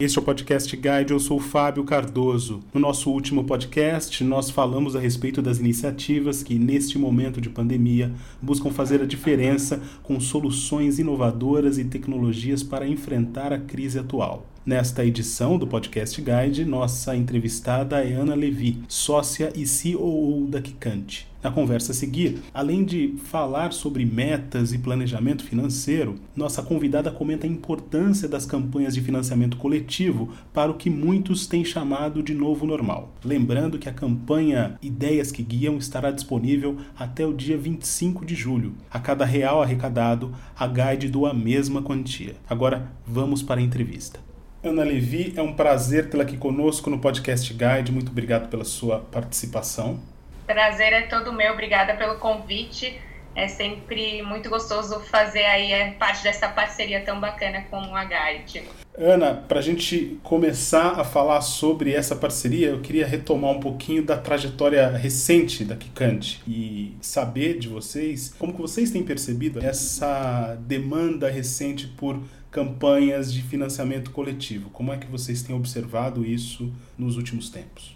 Este é o Podcast Guide, eu sou o Fábio Cardoso. No nosso último podcast, nós falamos a respeito das iniciativas que, neste momento de pandemia, buscam fazer a diferença com soluções inovadoras e tecnologias para enfrentar a crise atual. Nesta edição do Podcast Guide, nossa entrevistada é Ana Levi, sócia e CEO da Kikante. Na conversa a seguir, além de falar sobre metas e planejamento financeiro, nossa convidada comenta a importância das campanhas de financiamento coletivo para o que muitos têm chamado de novo normal. Lembrando que a campanha Ideias que Guiam estará disponível até o dia 25 de julho. A cada real arrecadado, a Guide doa a mesma quantia. Agora, vamos para a entrevista. Ana Levi, é um prazer tê-la aqui conosco no Podcast Guide. Muito obrigado pela sua participação. Prazer é todo meu, obrigada pelo convite. É sempre muito gostoso fazer aí é, parte dessa parceria tão bacana com a Guide. Ana, para a gente começar a falar sobre essa parceria, eu queria retomar um pouquinho da trajetória recente da Kikante e saber de vocês como que vocês têm percebido essa demanda recente por campanhas de financiamento coletivo. Como é que vocês têm observado isso nos últimos tempos?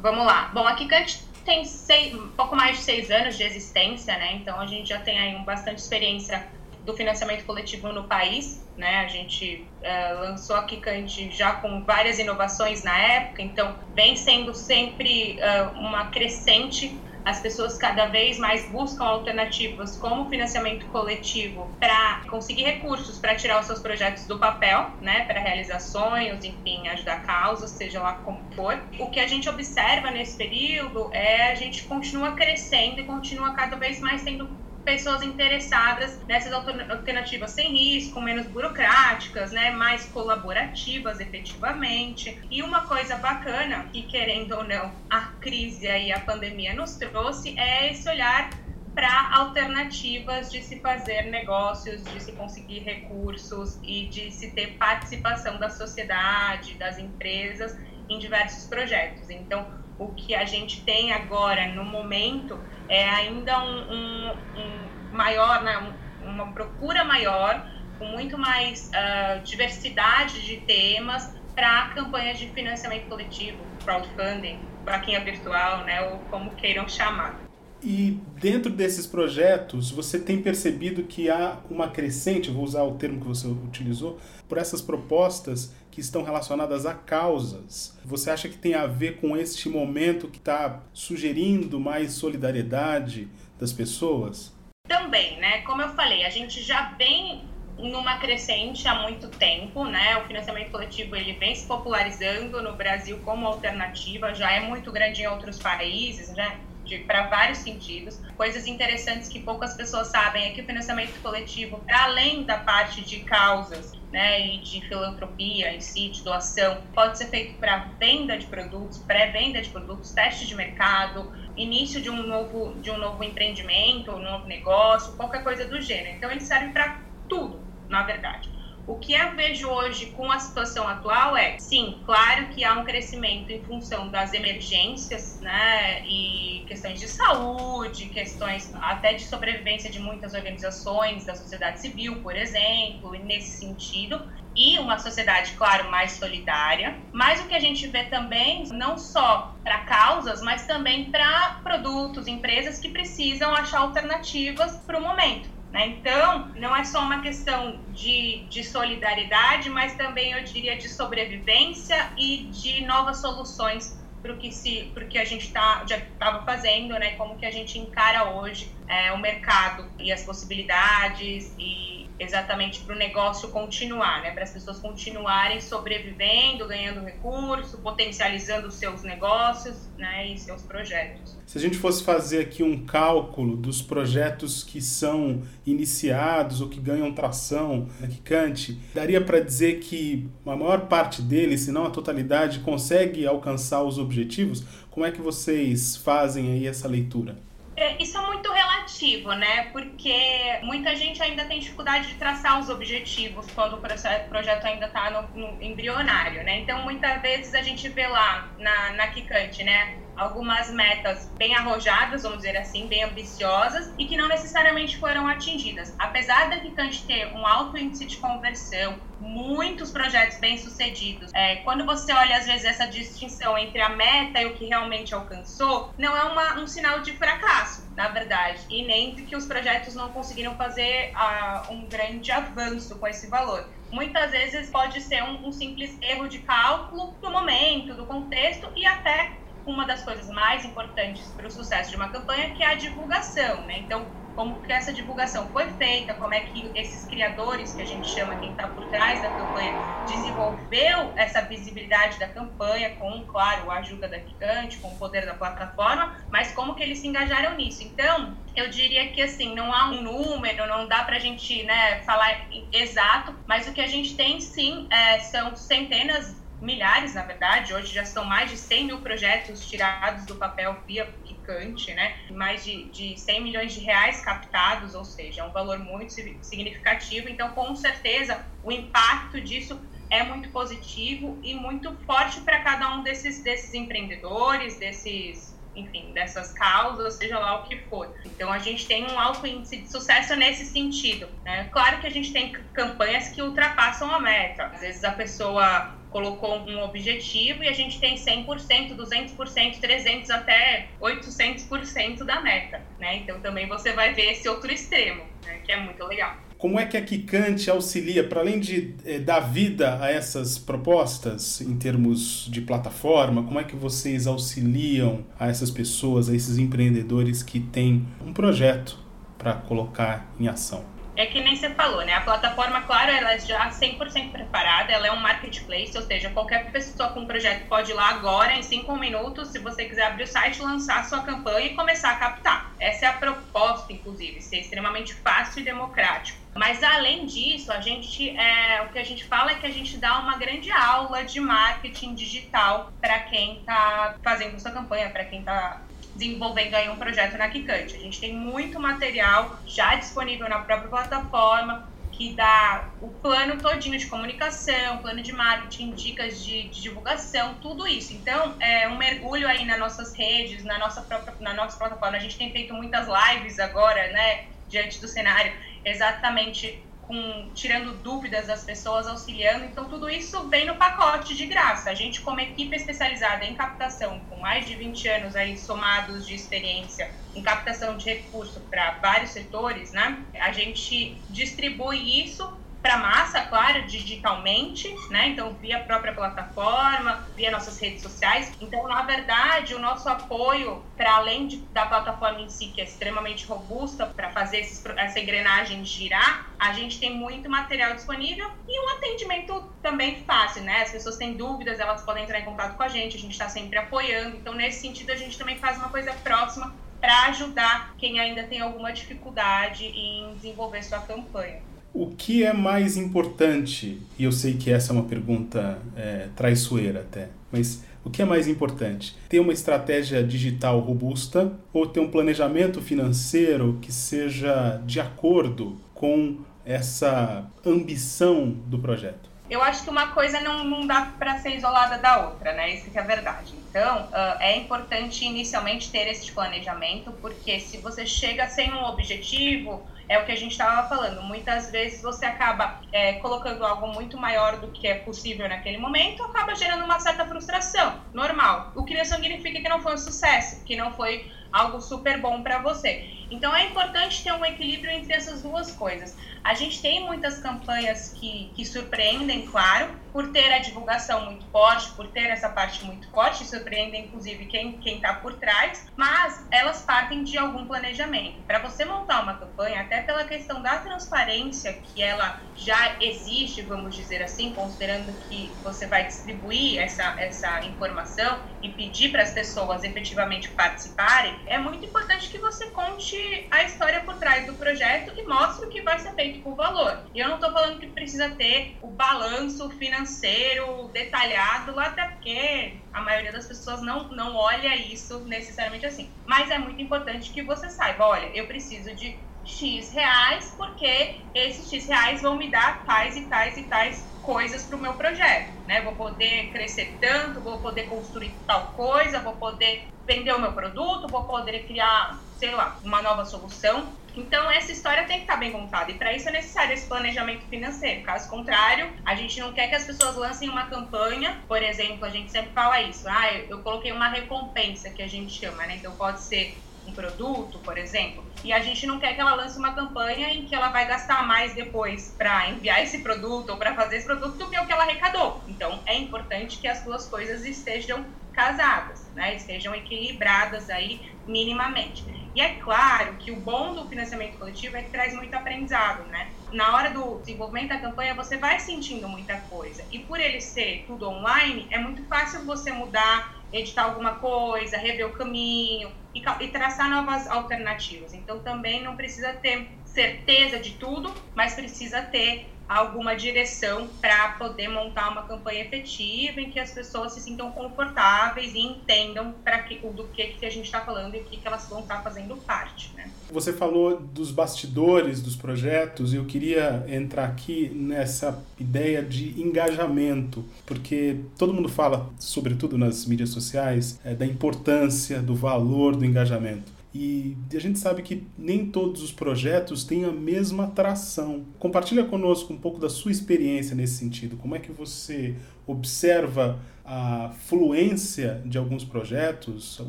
Vamos lá. Bom, a Kikante tem seis, pouco mais de seis anos de existência, né? Então a gente já tem aí um bastante experiência do financiamento coletivo no país, né? A gente uh, lançou a Kikante já com várias inovações na época, então vem sendo sempre uh, uma crescente as pessoas cada vez mais buscam alternativas como financiamento coletivo para conseguir recursos para tirar os seus projetos do papel, né, para realizar sonhos, enfim, ajudar causas, seja lá como for. O que a gente observa nesse período é a gente continua crescendo e continua cada vez mais tendo pessoas interessadas nessas alternativas sem risco, menos burocráticas, né, mais colaborativas efetivamente. E uma coisa bacana que querendo ou não a crise e a pandemia nos trouxe é esse olhar para alternativas de se fazer negócios, de se conseguir recursos e de se ter participação da sociedade, das empresas em diversos projetos. Então, o que a gente tem agora no momento é ainda um, um, um maior, né, uma procura maior, com muito mais uh, diversidade de temas para campanhas de financiamento coletivo, crowdfunding, vaquinha virtual, né, ou como queiram chamar. E dentro desses projetos, você tem percebido que há uma crescente, vou usar o termo que você utilizou, por essas propostas que estão relacionadas a causas. Você acha que tem a ver com este momento que está sugerindo mais solidariedade das pessoas? Também, né? Como eu falei, a gente já vem numa crescente há muito tempo, né? O financiamento coletivo ele vem se popularizando no Brasil como alternativa, já é muito grande em outros países, né? Para vários sentidos. Coisas interessantes que poucas pessoas sabem é que o financiamento coletivo, para além da parte de causas né, e de filantropia em si, de doação, pode ser feito para venda de produtos, pré-venda de produtos, teste de mercado, início de um novo, de um novo empreendimento, um novo negócio, qualquer coisa do gênero. Então, ele serve para tudo, na verdade. O que eu vejo hoje com a situação atual é, sim, claro que há um crescimento em função das emergências, né, e questões de saúde, questões até de sobrevivência de muitas organizações da sociedade civil, por exemplo, nesse sentido, e uma sociedade, claro, mais solidária. Mas o que a gente vê também, não só para causas, mas também para produtos, empresas que precisam achar alternativas para o momento. Né? Então, não é só uma questão de, de solidariedade, mas também eu diria de sobrevivência e de novas soluções para o que, se, que a gente tá, já estava fazendo, né? como que a gente encara hoje é, o mercado e as possibilidades e exatamente para o negócio continuar, né? Para as pessoas continuarem sobrevivendo, ganhando recurso, potencializando os seus negócios, né? E seus projetos. Se a gente fosse fazer aqui um cálculo dos projetos que são iniciados ou que ganham tração na Kikante, daria para dizer que a maior parte deles, se não a totalidade, consegue alcançar os objetivos? Como é que vocês fazem aí essa leitura? É, isso é muito relativo, né? Porque muita gente ainda tem dificuldade de traçar os objetivos quando o projeto ainda está no, no, embrionário, né? Então, muitas vezes a gente vê lá na, na Kikante, né? Algumas metas bem arrojadas, vamos dizer assim, bem ambiciosas e que não necessariamente foram atingidas. Apesar da Kikante ter um alto índice de conversão, muitos projetos bem-sucedidos, é, quando você olha às vezes essa distinção entre a meta e o que realmente alcançou, não é uma, um sinal de fracasso, na verdade, e nem de que os projetos não conseguiram fazer uh, um grande avanço com esse valor muitas vezes pode ser um, um, simples erro de cálculo do momento, do contexto e até uma das coisas mais importantes para o sucesso de uma campanha, que é a divulgação, né? Então, como que essa divulgação foi feita, como é que esses criadores, que a gente chama quem está por trás da campanha, desenvolveu essa visibilidade da campanha com, claro, a ajuda da Gigante, com o poder da plataforma, mas como que eles se engajaram nisso. Então, eu diria que, assim, não há um número, não dá para a gente né, falar exato, mas o que a gente tem, sim, é, são centenas milhares, na verdade, hoje já são mais de 100 mil projetos tirados do papel via Picante, né? Mais de, de 100 milhões de reais captados, ou seja, é um valor muito significativo. Então, com certeza, o impacto disso é muito positivo e muito forte para cada um desses, desses empreendedores, desses enfim, dessas causas, seja lá o que for. Então a gente tem um alto índice de sucesso nesse sentido. Né? Claro que a gente tem campanhas que ultrapassam a meta. Às vezes a pessoa colocou um objetivo e a gente tem 100%, 200%, 300% até 800% da meta, né? Então também você vai ver esse outro extremo, né? que é muito legal. Como é que a Kikante auxilia, para além de eh, dar vida a essas propostas em termos de plataforma, como é que vocês auxiliam a essas pessoas, a esses empreendedores que têm um projeto para colocar em ação? É que nem você falou, né? A plataforma, claro, ela é já 100% preparada, ela é um marketplace, ou seja, qualquer pessoa com um projeto pode ir lá agora, em cinco minutos, se você quiser abrir o site, lançar sua campanha e começar a captar. Essa é a proposta, inclusive, ser extremamente fácil e democrático. Mas além disso, a gente, é, o que a gente fala é que a gente dá uma grande aula de marketing digital para quem está fazendo sua campanha, para quem está desenvolvendo aí um projeto na Kikante. A gente tem muito material já disponível na própria plataforma que dá o plano todinho de comunicação, plano de marketing, dicas de, de, divulgação, tudo isso. Então, é um mergulho aí nas nossas redes, na nossa própria na nossa plataforma. A gente tem feito muitas lives agora, né, diante do cenário, exatamente com, tirando dúvidas das pessoas, auxiliando. Então, tudo isso vem no pacote de graça. A gente, como equipe especializada em captação, com mais de 20 anos aí somados de experiência em captação de recursos para vários setores, né? A gente distribui isso para massa, claro, digitalmente, né? Então, via própria plataforma, via nossas redes sociais. Então, na verdade, o nosso apoio, para além de, da plataforma em si, que é extremamente robusta para fazer esses, essa engrenagem girar, a gente tem muito material disponível e um atendimento também fácil, né? As pessoas têm dúvidas, elas podem entrar em contato com a gente, a gente está sempre apoiando. Então, nesse sentido, a gente também faz uma coisa próxima para ajudar quem ainda tem alguma dificuldade em desenvolver sua campanha. O que é mais importante? E eu sei que essa é uma pergunta é, traiçoeira até, mas o que é mais importante? Ter uma estratégia digital robusta ou ter um planejamento financeiro que seja de acordo com essa ambição do projeto? Eu acho que uma coisa não, não dá para ser isolada da outra, né? Isso que é verdade. Então, uh, é importante inicialmente ter esse planejamento, porque se você chega sem um objetivo, é o que a gente estava falando. Muitas vezes você acaba é, colocando algo muito maior do que é possível naquele momento, acaba gerando uma certa frustração. Normal. O que não significa que não foi um sucesso, que não foi algo super bom para você. Então é importante ter um equilíbrio entre essas duas coisas. A gente tem muitas campanhas que, que surpreendem, claro, por ter a divulgação muito forte, por ter essa parte muito forte, surpreendem inclusive quem está por trás, mas elas partem de algum planejamento. Para você montar uma campanha, até pela questão da transparência que ela já existe, vamos dizer assim, considerando que você vai distribuir essa, essa informação e pedir para as pessoas efetivamente participarem, é muito importante que você conte a história por trás do projeto e mostre o que vai ser feito com valor. E eu não estou falando que precisa ter o balanço financeiro detalhado, até porque a maioria das pessoas não, não olha isso necessariamente assim. Mas é muito importante que você saiba, olha, eu preciso de X reais, porque esses X reais vão me dar tais e tais e tais coisas para o meu projeto, né? Vou poder crescer tanto, vou poder construir tal coisa, vou poder vender o meu produto, vou poder criar, sei lá, uma nova solução. Então, essa história tem que estar bem contada e para isso é necessário esse planejamento financeiro. Caso contrário, a gente não quer que as pessoas lancem uma campanha, por exemplo, a gente sempre fala isso, ah, eu coloquei uma recompensa que a gente chama, né? Então, pode ser um produto, por exemplo, e a gente não quer que ela lance uma campanha em que ela vai gastar mais depois para enviar esse produto ou para fazer esse produto do que o que ela arrecadou. Então, é importante que as duas coisas estejam casadas, né? Estejam equilibradas aí minimamente. E é claro que o bom do financiamento coletivo é que traz muito aprendizado, né? Na hora do desenvolvimento da campanha, você vai sentindo muita coisa. E por ele ser tudo online, é muito fácil você mudar, editar alguma coisa, rever o caminho e, e traçar novas alternativas. Então também não precisa ter certeza de tudo, mas precisa ter alguma direção para poder montar uma campanha efetiva em que as pessoas se sintam confortáveis e entendam para que, do que, que a gente está falando e o que, que elas vão estar tá fazendo parte. Né? Você falou dos bastidores dos projetos e eu queria entrar aqui nessa ideia de engajamento, porque todo mundo fala, sobretudo nas mídias sociais, é, da importância, do valor do engajamento. E a gente sabe que nem todos os projetos têm a mesma atração. Compartilha conosco um pouco da sua experiência nesse sentido. Como é que você observa a fluência de alguns projetos, o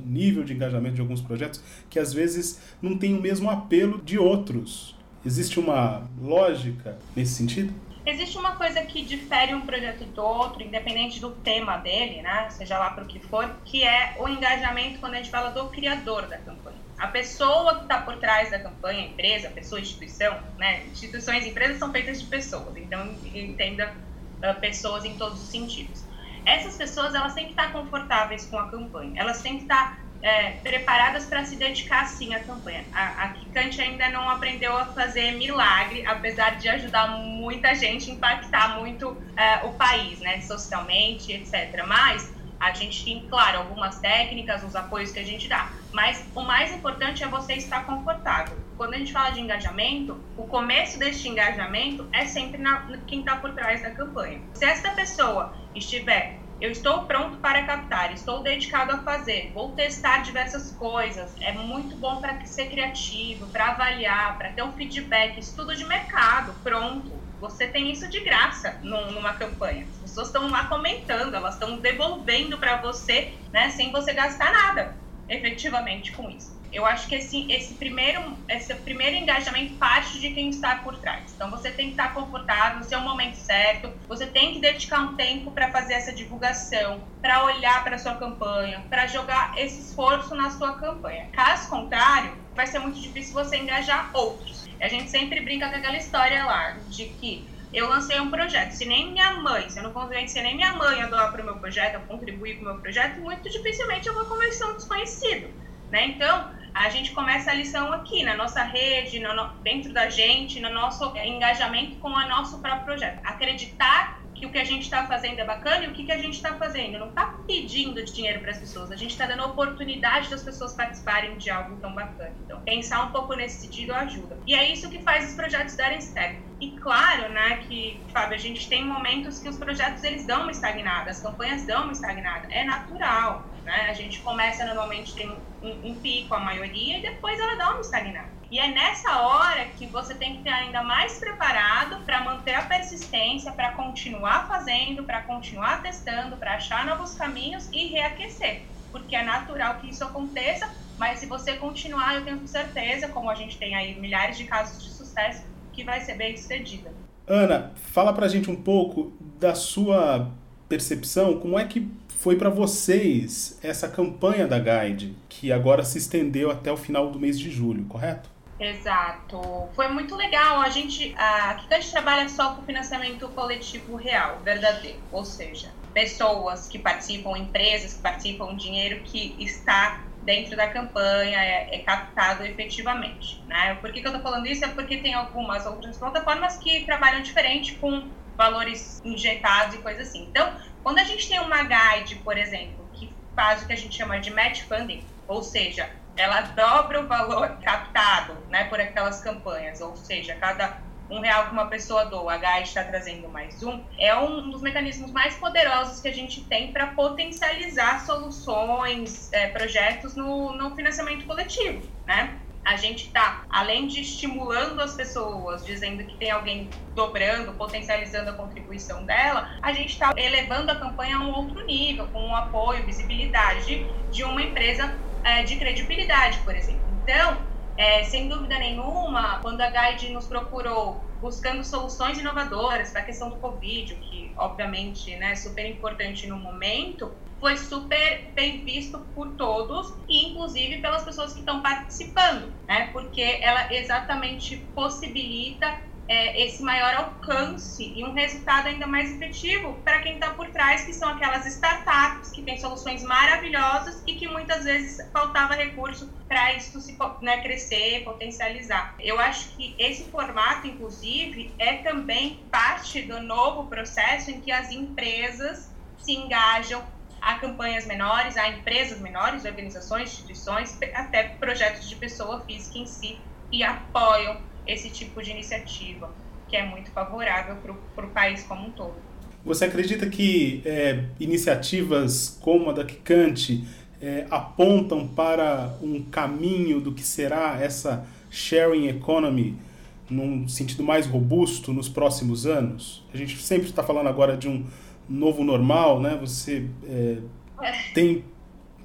nível de engajamento de alguns projetos que às vezes não tem o mesmo apelo de outros? Existe uma lógica nesse sentido? Existe uma coisa que difere um projeto do outro, independente do tema dele, né? Seja lá para o que for, que é o engajamento quando a gente fala do criador da campanha. A pessoa que está por trás da campanha, empresa, pessoa, instituição, né? Instituições e empresas são feitas de pessoas, então entenda uh, pessoas em todos os sentidos. Essas pessoas, elas têm que estar confortáveis com a campanha, elas têm que estar é, preparadas para se dedicar sim à campanha. A, a Kikante ainda não aprendeu a fazer milagre, apesar de ajudar muita gente, impactar muito é, o país, né, socialmente, etc. Mas a gente tem, claro, algumas técnicas, os apoios que a gente dá. Mas o mais importante é você estar confortável. Quando a gente fala de engajamento, o começo deste engajamento é sempre na, quem está por trás da campanha. Se esta pessoa estiver eu estou pronto para captar, estou dedicado a fazer, vou testar diversas coisas. É muito bom para ser criativo, para avaliar, para ter um feedback, estudo de mercado, pronto. Você tem isso de graça numa campanha. As pessoas estão lá comentando, elas estão devolvendo para você, né, sem você gastar nada, efetivamente, com isso eu acho que esse, esse, primeiro, esse primeiro engajamento parte de quem está por trás. Então, você tem que estar confortável, no seu momento certo, você tem que dedicar um tempo para fazer essa divulgação, para olhar para sua campanha, para jogar esse esforço na sua campanha. Caso contrário, vai ser muito difícil você engajar outros. A gente sempre brinca com aquela história lá de que eu lancei um projeto. Se nem minha mãe, se eu não convencer nem minha mãe a doar para o meu projeto, a contribuir para o meu projeto, muito dificilmente eu vou convencer um desconhecido. Né? Então, a gente começa a lição aqui, na nossa rede, no, dentro da gente, no nosso engajamento com o nosso próprio projeto. Acreditar que o que a gente está fazendo é bacana e o que, que a gente está fazendo. Não está pedindo dinheiro para as pessoas, a gente está dando oportunidade das pessoas participarem de algo tão bacana. Então, pensar um pouco nesse sentido ajuda. E é isso que faz os projetos darem certo. E claro, né, que, Fábio, a gente tem momentos que os projetos eles dão uma estagnada, as campanhas dão uma estagnada. É natural, né? A gente começa normalmente tem um, um pico, a maioria, e depois ela dá uma estagnada. E é nessa hora que você tem que ter ainda mais preparado para manter a persistência, para continuar fazendo, para continuar testando, para achar novos caminhos e reaquecer. Porque é natural que isso aconteça, mas se você continuar, eu tenho certeza, como a gente tem aí milhares de casos de sucesso, que vai ser bem sucedida. Ana, fala pra gente um pouco da sua percepção, como é que foi para vocês essa campanha da Guide, que agora se estendeu até o final do mês de julho, correto? Exato. Foi muito legal. A gente, aqui a gente trabalha só com financiamento coletivo real, verdadeiro. Ou seja, pessoas que participam, empresas que participam, dinheiro que está dentro da campanha, é, é captado efetivamente. Né? Por que, que eu estou falando isso? É porque tem algumas outras plataformas que trabalham diferente com valores injetados e coisas assim. Então, quando a gente tem uma guide, por exemplo, que faz o que a gente chama de match funding, ou seja, ela dobra o valor captado né, por aquelas campanhas, ou seja, cada um real que uma pessoa doa, a GAI está trazendo mais um, é um dos mecanismos mais poderosos que a gente tem para potencializar soluções, é, projetos no, no financiamento coletivo, né? A gente está, além de estimulando as pessoas, dizendo que tem alguém dobrando, potencializando a contribuição dela, a gente está elevando a campanha a um outro nível, com o apoio, visibilidade de uma empresa é, de credibilidade, por exemplo. Então, é, sem dúvida nenhuma, quando a Guide nos procurou buscando soluções inovadoras para a questão do Covid, que obviamente né, é super importante no momento, foi super bem visto por todos inclusive pelas pessoas que estão participando, né? Porque ela exatamente possibilita é, esse maior alcance e um resultado ainda mais efetivo para quem está por trás, que são aquelas startups que têm soluções maravilhosas e que muitas vezes faltava recurso para isso se né, crescer, potencializar. Eu acho que esse formato, inclusive, é também parte do novo processo em que as empresas se engajam a campanhas menores, a empresas menores, organizações, instituições, até projetos de pessoa física em si, e apoiam esse tipo de iniciativa, que é muito favorável para o país como um todo. Você acredita que é, iniciativas como a da Kikante é, apontam para um caminho do que será essa sharing economy num sentido mais robusto nos próximos anos? A gente sempre está falando agora de um novo normal, né? Você é, tem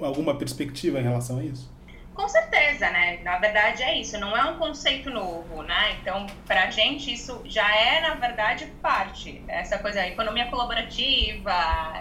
alguma perspectiva em relação a isso? Com certeza, né? Na verdade é isso, não é um conceito novo, né? Então, para a gente isso já é, na verdade, parte. Essa coisa, economia colaborativa,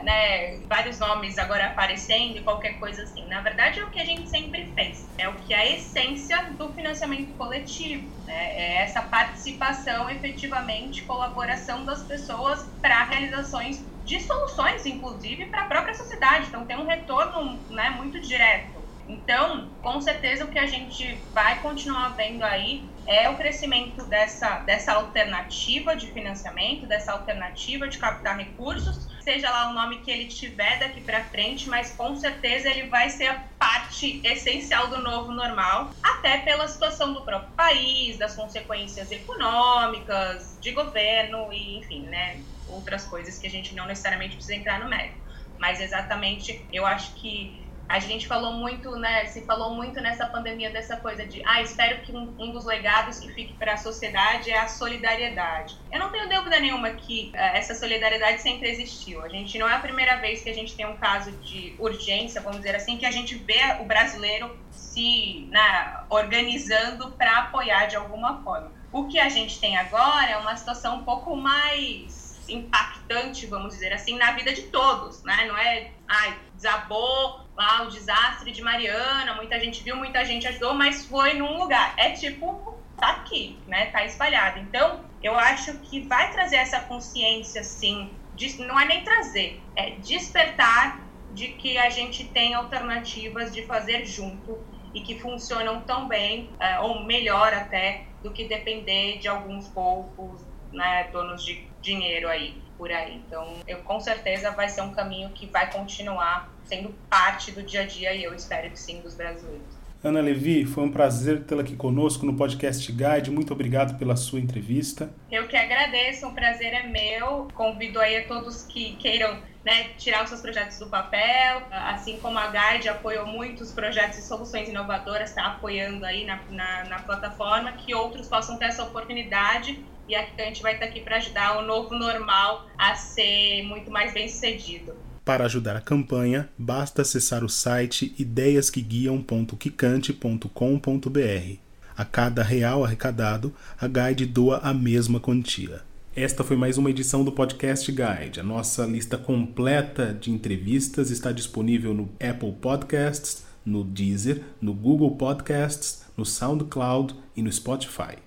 né? Vários nomes agora aparecendo e qualquer coisa assim. Na verdade é o que a gente sempre fez. É o que é a essência do financiamento coletivo, né? É essa participação, efetivamente, colaboração das pessoas para realizações de soluções, inclusive, para a própria sociedade. Então, tem um retorno né, muito direto. Então, com certeza, o que a gente vai continuar vendo aí é o crescimento dessa, dessa alternativa de financiamento, dessa alternativa de captar recursos, seja lá o nome que ele tiver daqui para frente, mas com certeza ele vai ser a parte essencial do novo normal, até pela situação do próprio país, das consequências econômicas, de governo e, enfim, né, outras coisas que a gente não necessariamente precisa entrar no mérito. Mas exatamente, eu acho que a gente falou muito, né? Se falou muito nessa pandemia dessa coisa de, ah, espero que um, um dos legados que fique para a sociedade é a solidariedade. Eu não tenho dúvida nenhuma que uh, essa solidariedade sempre existiu. A gente não é a primeira vez que a gente tem um caso de urgência, vamos dizer assim, que a gente vê o brasileiro se né, organizando para apoiar de alguma forma. O que a gente tem agora é uma situação um pouco mais impactante, vamos dizer assim, na vida de todos, né? Não é, ai, desabou lá o desastre de Mariana, muita gente viu, muita gente ajudou, mas foi num lugar. É tipo, tá aqui, né? Tá espalhado. Então, eu acho que vai trazer essa consciência, assim, de, não é nem trazer, é despertar de que a gente tem alternativas de fazer junto e que funcionam tão bem, é, ou melhor até, do que depender de alguns poucos né, donos de dinheiro aí por aí. Então, eu com certeza vai ser um caminho que vai continuar sendo parte do dia a dia e eu espero que sim dos brasileiros. Ana Levi, foi um prazer tê-la aqui conosco no podcast Guide. Muito obrigado pela sua entrevista. Eu que agradeço, o prazer é meu. Convido aí a todos que queiram né, tirar os seus projetos do papel, assim como a Guide apoiou muitos projetos e soluções inovadoras, está apoiando aí na, na, na plataforma, que outros possam ter essa oportunidade e a gente vai estar aqui para ajudar o novo normal a ser muito mais bem sucedido. Para ajudar a campanha, basta acessar o site ideiasqueguiam.quicante.com.br. A cada real arrecadado, a Guide doa a mesma quantia. Esta foi mais uma edição do Podcast Guide. A nossa lista completa de entrevistas está disponível no Apple Podcasts, no Deezer, no Google Podcasts, no SoundCloud e no Spotify.